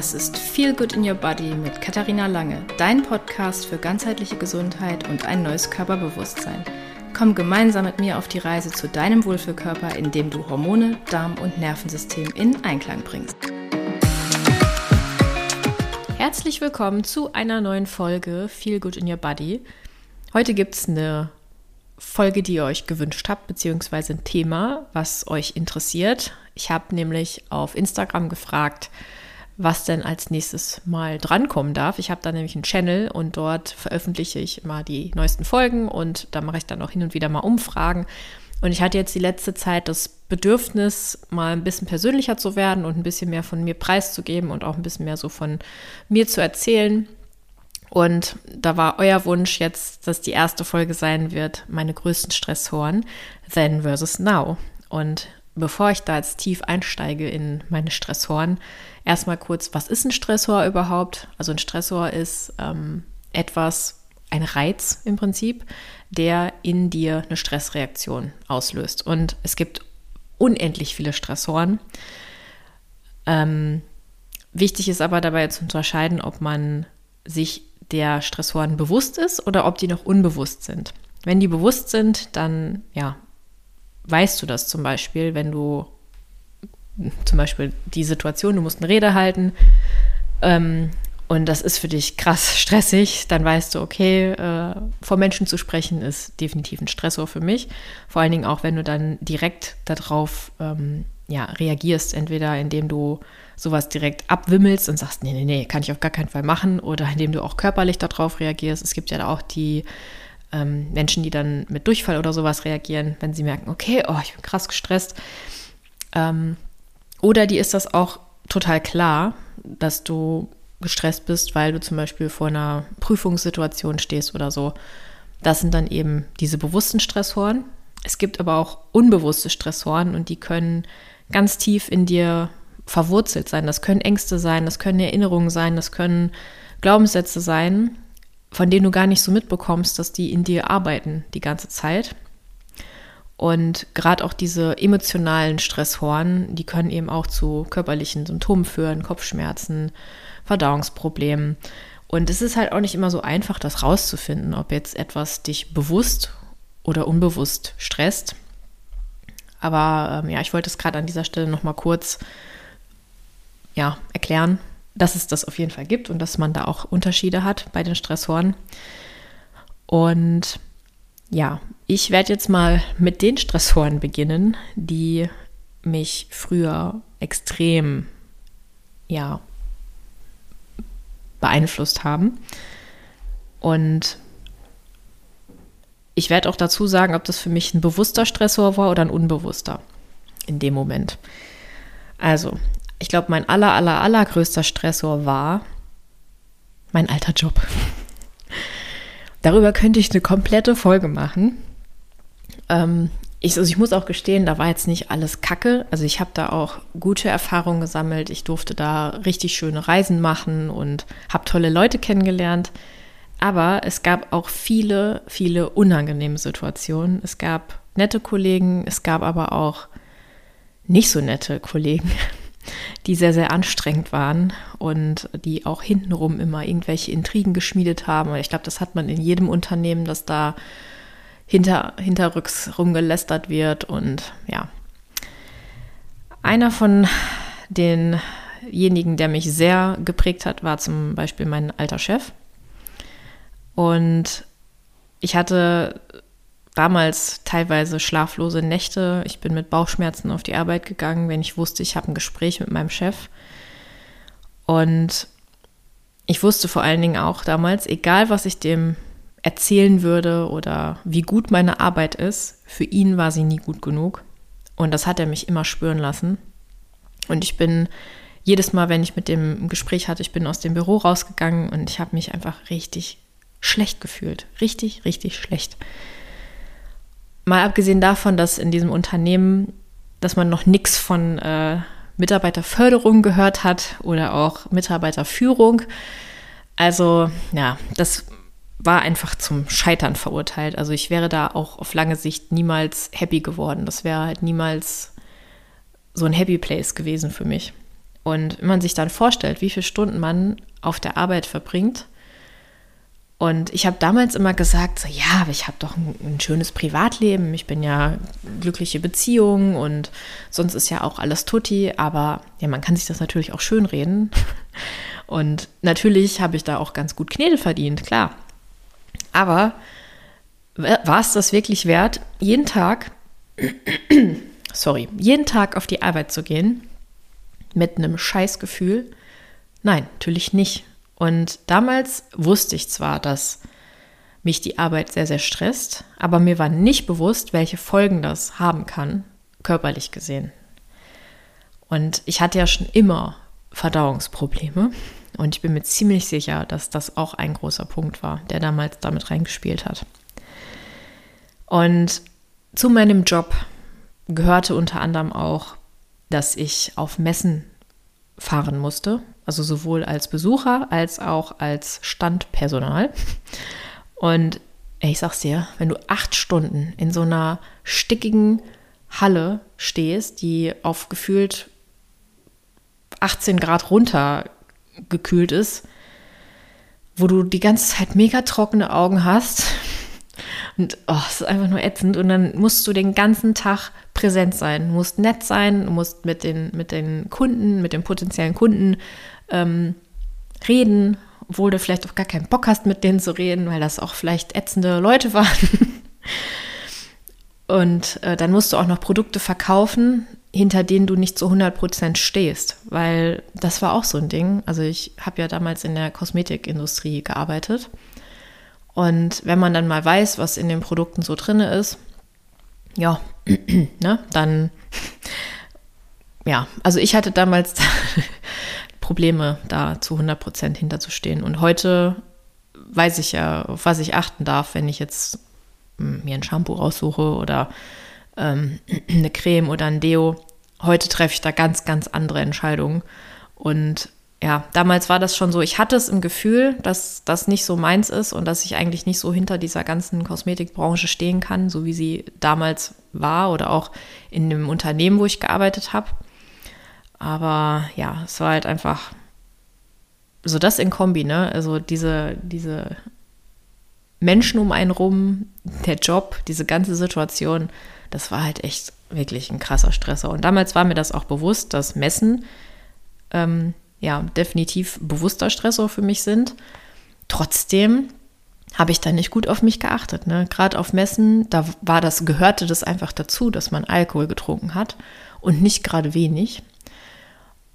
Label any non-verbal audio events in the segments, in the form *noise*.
Das ist Feel Good in Your Body mit Katharina Lange, dein Podcast für ganzheitliche Gesundheit und ein neues Körperbewusstsein. Komm gemeinsam mit mir auf die Reise zu deinem Wohlfühlkörper, indem du Hormone, Darm und Nervensystem in Einklang bringst. Herzlich willkommen zu einer neuen Folge Feel Good in Your Body. Heute gibt es eine Folge, die ihr euch gewünscht habt, beziehungsweise ein Thema, was euch interessiert. Ich habe nämlich auf Instagram gefragt, was denn als nächstes mal drankommen darf. Ich habe da nämlich einen Channel und dort veröffentliche ich immer die neuesten Folgen und da mache ich dann auch hin und wieder mal Umfragen. Und ich hatte jetzt die letzte Zeit das Bedürfnis, mal ein bisschen persönlicher zu werden und ein bisschen mehr von mir preiszugeben und auch ein bisschen mehr so von mir zu erzählen. Und da war euer Wunsch jetzt, dass die erste Folge sein wird, meine größten Stressoren, Then versus Now. Und bevor ich da jetzt tief einsteige in meine Stressoren, erstmal kurz, was ist ein Stressor überhaupt? Also ein Stressor ist ähm, etwas, ein Reiz im Prinzip, der in dir eine Stressreaktion auslöst. Und es gibt unendlich viele Stressoren. Ähm, wichtig ist aber dabei zu unterscheiden, ob man sich der Stressoren bewusst ist oder ob die noch unbewusst sind. Wenn die bewusst sind, dann ja, weißt du das zum Beispiel, wenn du zum Beispiel die Situation, du musst eine Rede halten ähm, und das ist für dich krass *laughs* stressig, dann weißt du, okay, äh, vor Menschen zu sprechen ist definitiv ein Stressor für mich. Vor allen Dingen auch, wenn du dann direkt darauf ähm, ja, reagierst, entweder indem du sowas direkt abwimmelst und sagst, nee, nee, nee, kann ich auf gar keinen Fall machen, oder indem du auch körperlich darauf reagierst. Es gibt ja auch die ähm, Menschen, die dann mit Durchfall oder sowas reagieren, wenn sie merken, okay, oh, ich bin krass gestresst. Ähm, oder die ist das auch total klar, dass du gestresst bist, weil du zum Beispiel vor einer Prüfungssituation stehst oder so. Das sind dann eben diese bewussten Stressoren. Es gibt aber auch unbewusste Stressoren und die können ganz tief in dir verwurzelt sein. Das können Ängste sein, das können Erinnerungen sein, das können Glaubenssätze sein, von denen du gar nicht so mitbekommst, dass die in dir arbeiten die ganze Zeit. Und gerade auch diese emotionalen Stressoren, die können eben auch zu körperlichen Symptomen führen, Kopfschmerzen, Verdauungsproblemen. Und es ist halt auch nicht immer so einfach, das rauszufinden, ob jetzt etwas dich bewusst oder unbewusst stresst. Aber ähm, ja, ich wollte es gerade an dieser Stelle nochmal kurz ja, erklären, dass es das auf jeden Fall gibt und dass man da auch Unterschiede hat bei den Stressoren. Und ja, ich werde jetzt mal mit den Stressoren beginnen, die mich früher extrem, ja, beeinflusst haben. Und ich werde auch dazu sagen, ob das für mich ein bewusster Stressor war oder ein unbewusster in dem Moment. Also, ich glaube, mein aller, aller, allergrößter Stressor war mein alter Job. Darüber könnte ich eine komplette Folge machen. Ähm, ich, also ich muss auch gestehen, da war jetzt nicht alles Kacke. Also ich habe da auch gute Erfahrungen gesammelt. Ich durfte da richtig schöne Reisen machen und habe tolle Leute kennengelernt. Aber es gab auch viele, viele unangenehme Situationen. Es gab nette Kollegen, es gab aber auch nicht so nette Kollegen, *laughs* die sehr, sehr anstrengend waren und die auch hintenrum immer irgendwelche Intrigen geschmiedet haben. Und ich glaube, das hat man in jedem Unternehmen, dass da hinter, hinterrücks rumgelästert wird. Und ja, einer von denjenigen, der mich sehr geprägt hat, war zum Beispiel mein alter Chef. Und ich hatte damals teilweise schlaflose Nächte. Ich bin mit Bauchschmerzen auf die Arbeit gegangen, wenn ich wusste, ich habe ein Gespräch mit meinem Chef. Und ich wusste vor allen Dingen auch damals, egal was ich dem erzählen würde oder wie gut meine Arbeit ist, für ihn war sie nie gut genug. Und das hat er mich immer spüren lassen. Und ich bin jedes Mal, wenn ich mit dem Gespräch hatte, ich bin aus dem Büro rausgegangen und ich habe mich einfach richtig schlecht gefühlt. Richtig, richtig schlecht. Mal abgesehen davon, dass in diesem Unternehmen, dass man noch nichts von äh, Mitarbeiterförderung gehört hat oder auch Mitarbeiterführung. Also ja, das war einfach zum Scheitern verurteilt. Also ich wäre da auch auf lange Sicht niemals happy geworden. Das wäre halt niemals so ein Happy Place gewesen für mich. Und wenn man sich dann vorstellt, wie viele Stunden man auf der Arbeit verbringt, und ich habe damals immer gesagt, so, ja, aber ich habe doch ein, ein, schönes Privatleben, ich bin ja glückliche Beziehung und sonst ist ja auch alles tutti, aber ja, man kann sich das natürlich auch schön reden. *laughs* Und natürlich habe ich da auch ganz gut Knete verdient, klar. Aber war es das wirklich wert, jeden Tag, *clears throat* sorry, jeden Tag auf die Arbeit zu gehen mit einem Scheißgefühl? Nein, natürlich nicht. Und damals wusste ich zwar, dass mich die Arbeit sehr, sehr stresst, aber mir war nicht bewusst, welche Folgen das haben kann, körperlich gesehen. Und ich hatte ja schon immer Verdauungsprobleme und ich bin mir ziemlich sicher, dass das auch ein großer Punkt war, der damals damit reingespielt hat. Und zu meinem Job gehörte unter anderem auch, dass ich auf Messen fahren musste also sowohl als Besucher als auch als Standpersonal. Und ich sag's dir, wenn du acht Stunden in so einer stickigen Halle stehst, die auf gefühlt 18 Grad runtergekühlt ist, wo du die ganze Zeit mega trockene Augen hast, *laughs* und oh, es ist einfach nur ätzend. Und dann musst du den ganzen Tag präsent sein. Du musst nett sein, du musst mit den, mit den Kunden, mit den potenziellen Kunden ähm, reden, obwohl du vielleicht auch gar keinen Bock hast, mit denen zu reden, weil das auch vielleicht ätzende Leute *laughs* waren. Und äh, dann musst du auch noch Produkte verkaufen, hinter denen du nicht zu 100% stehst, weil das war auch so ein Ding. Also ich habe ja damals in der Kosmetikindustrie gearbeitet. Und wenn man dann mal weiß, was in den Produkten so drin ist, ja, *clears throat* ne, dann, ja, also ich hatte damals *laughs* Probleme, da zu 100 Prozent hinterzustehen. Und heute weiß ich ja, auf was ich achten darf, wenn ich jetzt hm, mir ein Shampoo raussuche oder ähm, *clears throat* eine Creme oder ein Deo. Heute treffe ich da ganz, ganz andere Entscheidungen. Und ja, damals war das schon so, ich hatte es im Gefühl, dass das nicht so meins ist und dass ich eigentlich nicht so hinter dieser ganzen Kosmetikbranche stehen kann, so wie sie damals war oder auch in dem Unternehmen, wo ich gearbeitet habe. Aber ja, es war halt einfach so das in Kombi, ne? Also diese, diese Menschen um einen rum, der Job, diese ganze Situation, das war halt echt wirklich ein krasser Stresser. Und damals war mir das auch bewusst, dass Messen ähm, ja definitiv bewusster Stressor für mich sind. Trotzdem habe ich da nicht gut auf mich geachtet. Ne? Gerade auf Messen, da war das, gehörte das einfach dazu, dass man Alkohol getrunken hat und nicht gerade wenig.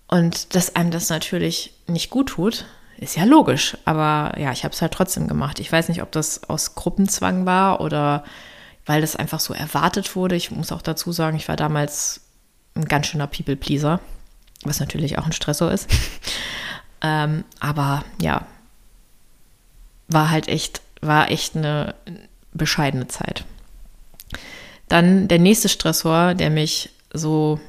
Und dass einem das natürlich nicht gut tut, ist ja logisch. Aber ja, ich habe es halt trotzdem gemacht. Ich weiß nicht, ob das aus Gruppenzwang war oder weil das einfach so erwartet wurde. Ich muss auch dazu sagen, ich war damals ein ganz schöner People-Pleaser, was natürlich auch ein Stressor ist. *laughs* ähm, aber ja, war halt echt, war echt eine bescheidene Zeit. Dann der nächste Stressor, der mich so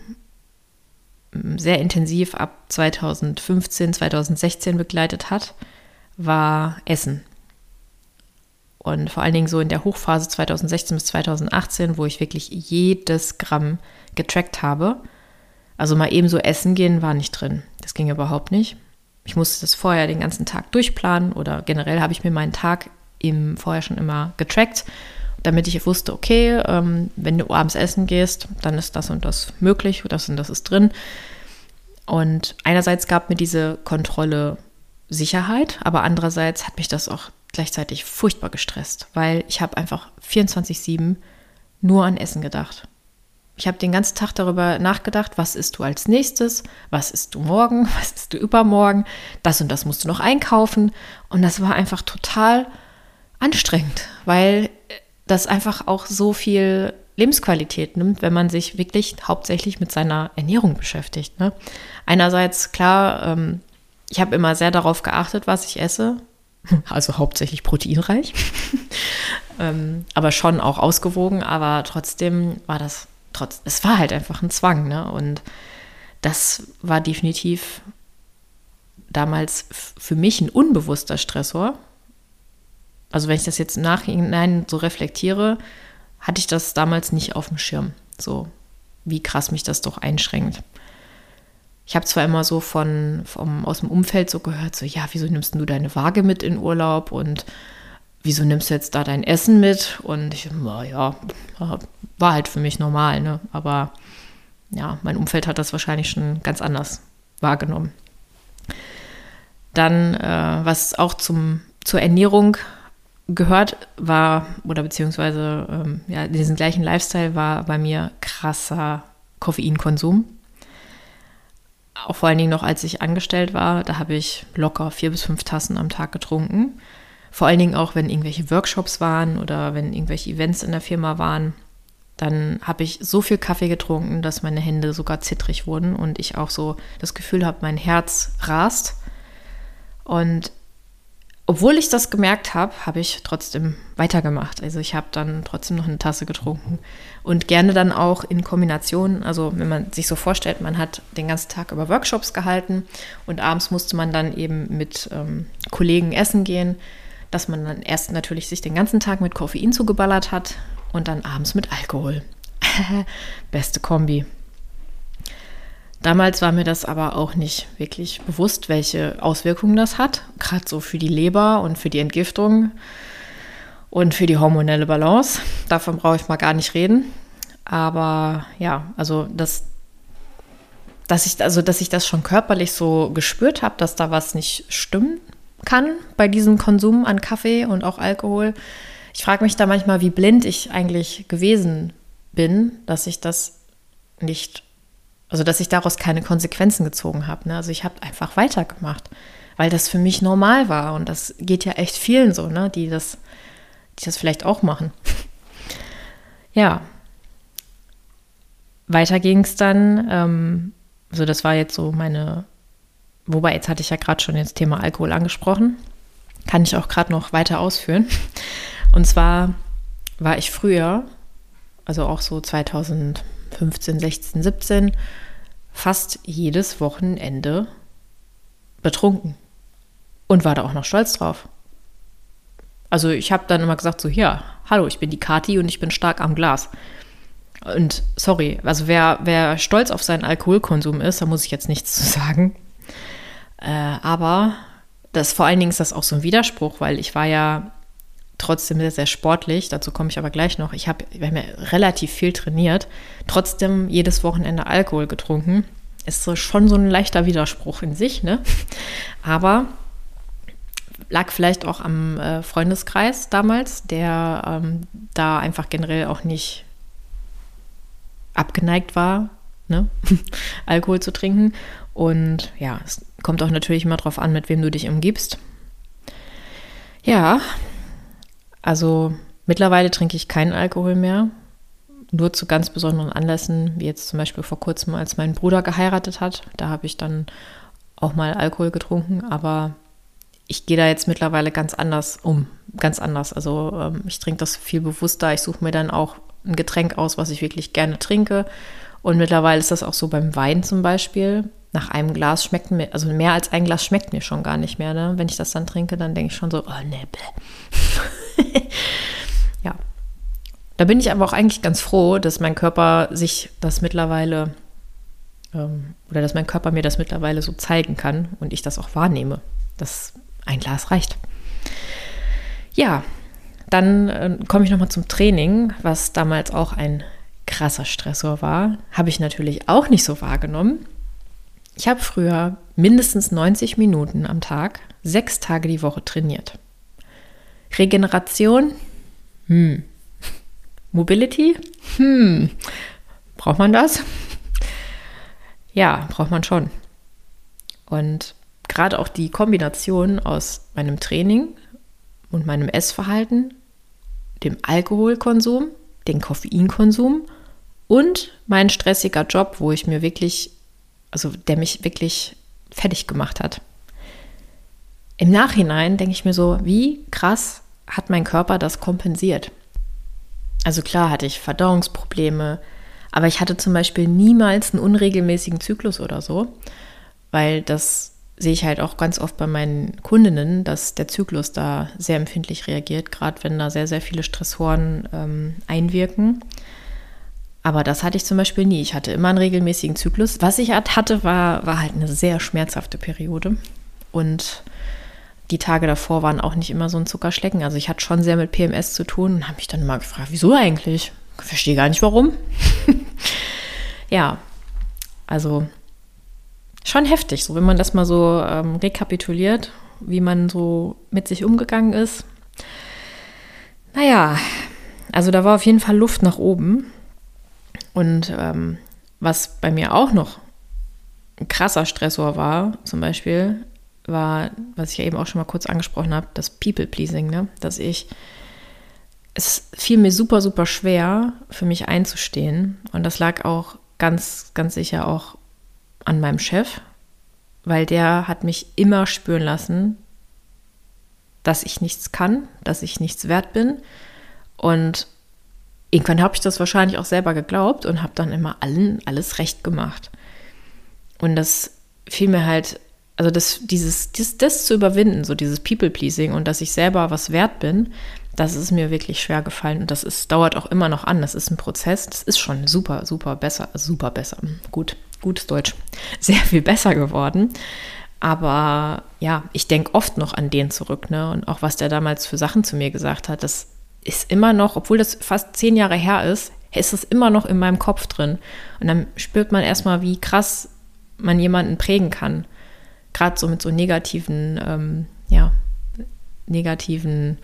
sehr intensiv ab 2015, 2016 begleitet hat, war Essen. Und vor allen Dingen so in der Hochphase 2016 bis 2018, wo ich wirklich jedes Gramm getrackt habe. Also mal eben so essen gehen war nicht drin. Das ging überhaupt nicht. Ich musste das vorher den ganzen Tag durchplanen oder generell habe ich mir meinen Tag eben vorher schon immer getrackt, damit ich wusste, okay, ähm, wenn du abends essen gehst, dann ist das und das möglich, das und das ist drin. Und einerseits gab mir diese Kontrolle Sicherheit, aber andererseits hat mich das auch gleichzeitig furchtbar gestresst, weil ich habe einfach 24/7 nur an Essen gedacht. Ich habe den ganzen Tag darüber nachgedacht, was isst du als nächstes, was isst du morgen, *laughs* was isst du übermorgen, das und das musst du noch einkaufen. Und das war einfach total anstrengend, weil das einfach auch so viel Lebensqualität nimmt, wenn man sich wirklich hauptsächlich mit seiner Ernährung beschäftigt. Ne? Einerseits, klar, ähm, ich habe immer sehr darauf geachtet, was ich esse, *laughs* also hauptsächlich proteinreich, *laughs* ähm, aber schon auch ausgewogen, aber trotzdem war das, trotz, es war halt einfach ein Zwang. Ne? Und das war definitiv damals für mich ein unbewusster Stressor. Also wenn ich das jetzt im Nachhinein so reflektiere, hatte ich das damals nicht auf dem Schirm. So, wie krass mich das doch einschränkt. Ich habe zwar immer so von, vom, aus dem Umfeld so gehört, so, ja, wieso nimmst du deine Waage mit in Urlaub und wieso nimmst du jetzt da dein Essen mit? Und ich, ja, war halt für mich normal, ne? Aber ja, mein Umfeld hat das wahrscheinlich schon ganz anders wahrgenommen. Dann, äh, was auch zum, zur Ernährung gehört, war, oder beziehungsweise ähm, ja, diesen gleichen Lifestyle war bei mir krasser Koffeinkonsum. Auch vor allen Dingen noch, als ich angestellt war, da habe ich locker vier bis fünf Tassen am Tag getrunken. Vor allen Dingen auch, wenn irgendwelche Workshops waren oder wenn irgendwelche Events in der Firma waren. Dann habe ich so viel Kaffee getrunken, dass meine Hände sogar zittrig wurden und ich auch so das Gefühl habe, mein Herz rast. Und obwohl ich das gemerkt habe, habe ich trotzdem weitergemacht. Also ich habe dann trotzdem noch eine Tasse getrunken und gerne dann auch in Kombination. Also wenn man sich so vorstellt, man hat den ganzen Tag über Workshops gehalten und abends musste man dann eben mit ähm, Kollegen essen gehen, dass man dann erst natürlich sich den ganzen Tag mit Koffein zugeballert hat und dann abends mit Alkohol. *laughs* Beste Kombi. Damals war mir das aber auch nicht wirklich bewusst, welche Auswirkungen das hat, gerade so für die Leber und für die Entgiftung und für die hormonelle Balance. Davon brauche ich mal gar nicht reden. Aber ja, also das, dass ich, also dass ich das schon körperlich so gespürt habe, dass da was nicht stimmen kann bei diesem Konsum an Kaffee und auch Alkohol. Ich frage mich da manchmal, wie blind ich eigentlich gewesen bin, dass ich das nicht also, dass ich daraus keine Konsequenzen gezogen habe. Ne? Also, ich habe einfach weitergemacht, weil das für mich normal war. Und das geht ja echt vielen so, ne? die, das, die das vielleicht auch machen. *laughs* ja. Weiter ging es dann. Ähm, also, das war jetzt so meine. Wobei, jetzt hatte ich ja gerade schon das Thema Alkohol angesprochen. Kann ich auch gerade noch weiter ausführen. *laughs* Und zwar war ich früher, also auch so 2000. 15, 16, 17 fast jedes Wochenende betrunken und war da auch noch stolz drauf. Also ich habe dann immer gesagt so, ja, hallo, ich bin die Kati und ich bin stark am Glas. Und sorry, also wer, wer stolz auf seinen Alkoholkonsum ist, da muss ich jetzt nichts *laughs* zu sagen. Äh, aber das vor allen Dingen ist das auch so ein Widerspruch, weil ich war ja trotzdem sehr, sehr sportlich. Dazu komme ich aber gleich noch. Ich habe, wir haben ja relativ viel trainiert, trotzdem jedes Wochenende Alkohol getrunken. Ist so schon so ein leichter Widerspruch in sich, ne? *laughs* Aber lag vielleicht auch am äh, Freundeskreis damals, der ähm, da einfach generell auch nicht abgeneigt war, ne? *laughs* Alkohol zu trinken. Und ja, es kommt auch natürlich immer darauf an, mit wem du dich umgibst. Ja, also mittlerweile trinke ich keinen Alkohol mehr. Nur zu ganz besonderen Anlässen, wie jetzt zum Beispiel vor kurzem, als mein Bruder geheiratet hat. Da habe ich dann auch mal Alkohol getrunken, aber ich gehe da jetzt mittlerweile ganz anders um. Ganz anders. Also ähm, ich trinke das viel bewusster. Ich suche mir dann auch ein Getränk aus, was ich wirklich gerne trinke. Und mittlerweile ist das auch so beim Wein zum Beispiel. Nach einem Glas schmeckt mir, also mehr als ein Glas schmeckt mir schon gar nicht mehr. Ne? Wenn ich das dann trinke, dann denke ich schon so, oh ne, *laughs* *laughs* ja. Da bin ich aber auch eigentlich ganz froh, dass mein Körper sich das mittlerweile ähm, oder dass mein Körper mir das mittlerweile so zeigen kann und ich das auch wahrnehme, dass ein Glas reicht. Ja, dann äh, komme ich nochmal zum Training, was damals auch ein krasser Stressor war. Habe ich natürlich auch nicht so wahrgenommen. Ich habe früher mindestens 90 Minuten am Tag, sechs Tage die Woche trainiert. Regeneration? Hm. Mobility? Hm. Braucht man das? Ja, braucht man schon. Und gerade auch die Kombination aus meinem Training und meinem Essverhalten, dem Alkoholkonsum, dem Koffeinkonsum und mein stressiger Job, wo ich mir wirklich, also der mich wirklich fertig gemacht hat. Im Nachhinein denke ich mir so, wie krass hat mein Körper das kompensiert. Also klar hatte ich Verdauungsprobleme, aber ich hatte zum Beispiel niemals einen unregelmäßigen Zyklus oder so, weil das sehe ich halt auch ganz oft bei meinen Kundinnen, dass der Zyklus da sehr empfindlich reagiert, gerade wenn da sehr, sehr viele Stressoren ähm, einwirken. Aber das hatte ich zum Beispiel nie. Ich hatte immer einen regelmäßigen Zyklus. Was ich hatte, war, war halt eine sehr schmerzhafte Periode. Und die Tage davor waren auch nicht immer so ein Zuckerschlecken. Also ich hatte schon sehr mit PMS zu tun und habe mich dann immer gefragt, wieso eigentlich? Ich verstehe gar nicht warum. *laughs* ja, also schon heftig, so wenn man das mal so ähm, rekapituliert, wie man so mit sich umgegangen ist. Naja, also da war auf jeden Fall Luft nach oben. Und ähm, was bei mir auch noch ein krasser Stressor war, zum Beispiel, war, was ich ja eben auch schon mal kurz angesprochen habe, das People-Pleasing, ne? dass ich, es fiel mir super, super schwer, für mich einzustehen. Und das lag auch ganz, ganz sicher auch an meinem Chef, weil der hat mich immer spüren lassen, dass ich nichts kann, dass ich nichts wert bin. Und irgendwann habe ich das wahrscheinlich auch selber geglaubt und habe dann immer allen alles recht gemacht. Und das fiel mir halt, also das, dieses, das, das zu überwinden, so dieses People-Pleasing und dass ich selber was wert bin, das ist mir wirklich schwer gefallen und das ist, dauert auch immer noch an. Das ist ein Prozess. Das ist schon super, super besser, super besser. Gut, gutes Deutsch. Sehr viel besser geworden. Aber ja, ich denke oft noch an den zurück, ne? Und auch was der damals für Sachen zu mir gesagt hat, das ist immer noch, obwohl das fast zehn Jahre her ist, ist es immer noch in meinem Kopf drin. Und dann spürt man erstmal, wie krass man jemanden prägen kann. Gerade so mit so negativen, ähm, ja, negativen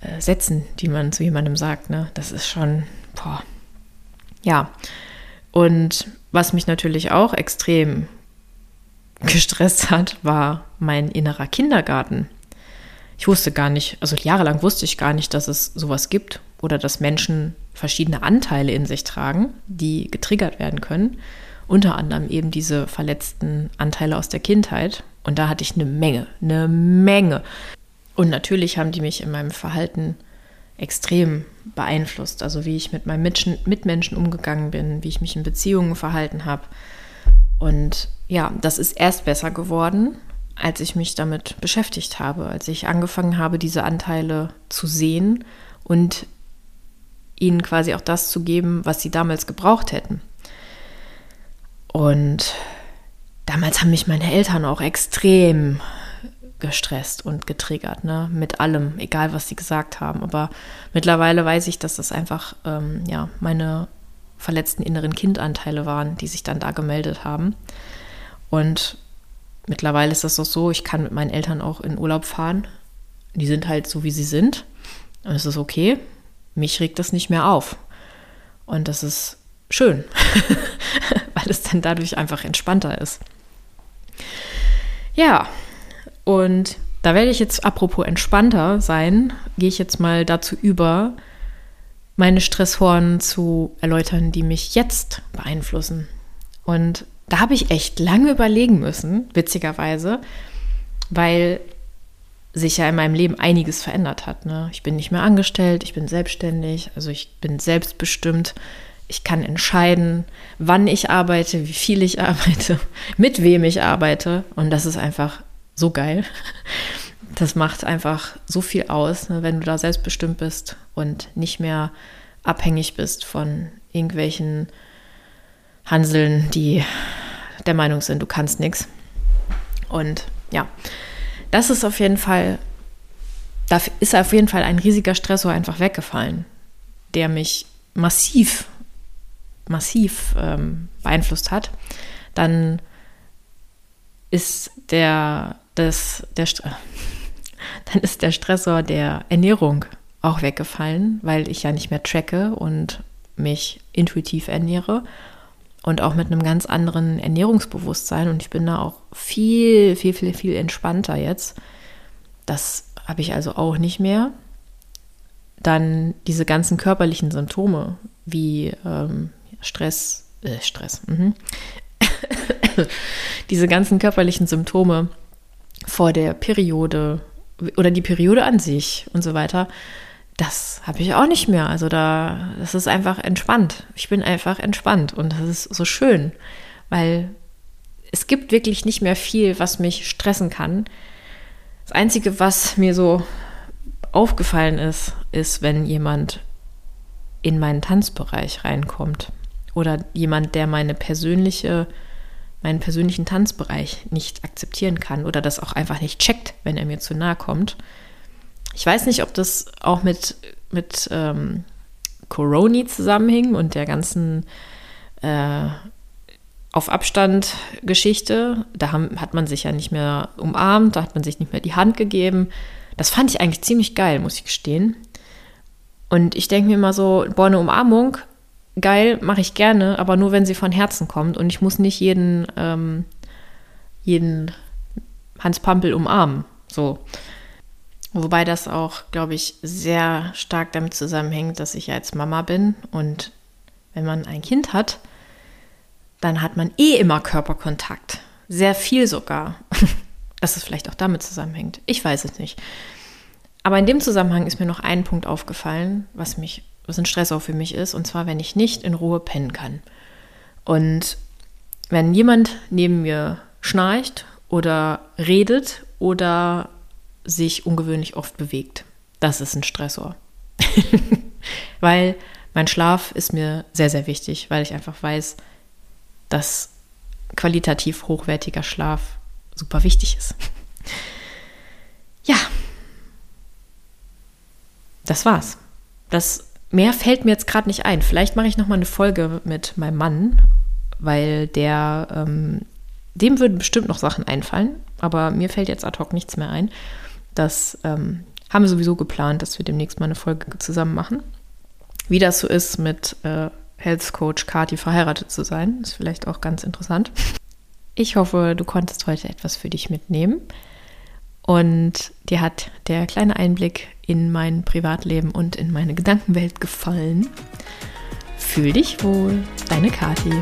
äh, Sätzen, die man zu jemandem sagt. Ne? Das ist schon, boah. Ja. Und was mich natürlich auch extrem *laughs* gestresst hat, war mein innerer Kindergarten ich wusste gar nicht, also jahrelang wusste ich gar nicht, dass es sowas gibt oder dass Menschen verschiedene Anteile in sich tragen, die getriggert werden können. Unter anderem eben diese verletzten Anteile aus der Kindheit. Und da hatte ich eine Menge, eine Menge. Und natürlich haben die mich in meinem Verhalten extrem beeinflusst. Also wie ich mit meinen Mitmenschen umgegangen bin, wie ich mich in Beziehungen verhalten habe. Und ja, das ist erst besser geworden, als ich mich damit beschäftigt habe, als ich angefangen habe, diese Anteile zu sehen und ihnen quasi auch das zu geben, was sie damals gebraucht hätten. Und damals haben mich meine Eltern auch extrem gestresst und getriggert, ne? Mit allem, egal was sie gesagt haben. Aber mittlerweile weiß ich, dass das einfach ähm, ja meine verletzten inneren Kindanteile waren, die sich dann da gemeldet haben. Und mittlerweile ist das auch so, ich kann mit meinen Eltern auch in Urlaub fahren. Die sind halt so, wie sie sind. Und es ist okay. Mich regt das nicht mehr auf. Und das ist schön, *laughs* weil es dann dadurch einfach entspannter ist. Ja, und da werde ich jetzt, apropos entspannter sein, gehe ich jetzt mal dazu über, meine Stressoren zu erläutern, die mich jetzt beeinflussen. Und da habe ich echt lange überlegen müssen, witzigerweise, weil sich ja in meinem Leben einiges verändert hat. Ne? Ich bin nicht mehr angestellt, ich bin selbstständig, also ich bin selbstbestimmt. Ich kann entscheiden, wann ich arbeite, wie viel ich arbeite, *laughs* mit wem ich arbeite. Und das ist einfach so geil. Das macht einfach so viel aus, ne, wenn du da selbstbestimmt bist und nicht mehr abhängig bist von irgendwelchen Hanseln, die der Meinung sind, du kannst nichts. Und ja, das ist auf jeden Fall, da ist auf jeden Fall ein riesiger Stressor einfach weggefallen, der mich massiv, massiv ähm, beeinflusst hat. Dann ist der, das, der, *laughs* dann ist der Stressor der Ernährung auch weggefallen, weil ich ja nicht mehr tracke und mich intuitiv ernähre und auch mit einem ganz anderen Ernährungsbewusstsein. Und ich bin da auch viel, viel, viel, viel entspannter jetzt. Das habe ich also auch nicht mehr. Dann diese ganzen körperlichen Symptome wie ähm, Stress, äh, Stress, mhm. *laughs* diese ganzen körperlichen Symptome vor der Periode oder die Periode an sich und so weiter, das habe ich auch nicht mehr. Also da, das ist einfach entspannt. Ich bin einfach entspannt und das ist so schön, weil es gibt wirklich nicht mehr viel, was mich stressen kann. Das Einzige, was mir so aufgefallen ist, ist, wenn jemand in meinen Tanzbereich reinkommt. Oder jemand, der meine persönliche, meinen persönlichen Tanzbereich nicht akzeptieren kann oder das auch einfach nicht checkt, wenn er mir zu nahe kommt. Ich weiß nicht, ob das auch mit, mit ähm, Corona zusammenhing und der ganzen äh, auf Abstand Geschichte. Da haben, hat man sich ja nicht mehr umarmt, da hat man sich nicht mehr die Hand gegeben. Das fand ich eigentlich ziemlich geil, muss ich gestehen. Und ich denke mir immer so, boah, eine Umarmung, geil, mache ich gerne, aber nur wenn sie von Herzen kommt. Und ich muss nicht jeden, ähm, jeden Hans Pampel umarmen. So. Wobei das auch, glaube ich, sehr stark damit zusammenhängt, dass ich ja jetzt Mama bin. Und wenn man ein Kind hat, dann hat man eh immer Körperkontakt. Sehr viel sogar. *laughs* Dass es vielleicht auch damit zusammenhängt. Ich weiß es nicht. Aber in dem Zusammenhang ist mir noch ein Punkt aufgefallen, was mich, was ein Stress auch für mich ist, und zwar, wenn ich nicht in Ruhe pennen kann. Und wenn jemand neben mir schnarcht oder redet oder sich ungewöhnlich oft bewegt, das ist ein Stressor. *laughs* weil mein Schlaf ist mir sehr, sehr wichtig, weil ich einfach weiß, dass qualitativ hochwertiger Schlaf super wichtig ist. *laughs* Ja, das war's. Das mehr fällt mir jetzt gerade nicht ein. Vielleicht mache ich noch mal eine Folge mit meinem Mann, weil der ähm, dem würden bestimmt noch Sachen einfallen, aber mir fällt jetzt ad hoc nichts mehr ein. Das ähm, haben wir sowieso geplant, dass wir demnächst mal eine Folge zusammen machen. Wie das so ist mit äh, Health Coach Kati verheiratet zu sein. Ist vielleicht auch ganz interessant. Ich hoffe, du konntest heute etwas für dich mitnehmen und dir hat der kleine Einblick in mein Privatleben und in meine Gedankenwelt gefallen. Fühl dich wohl, deine Kati.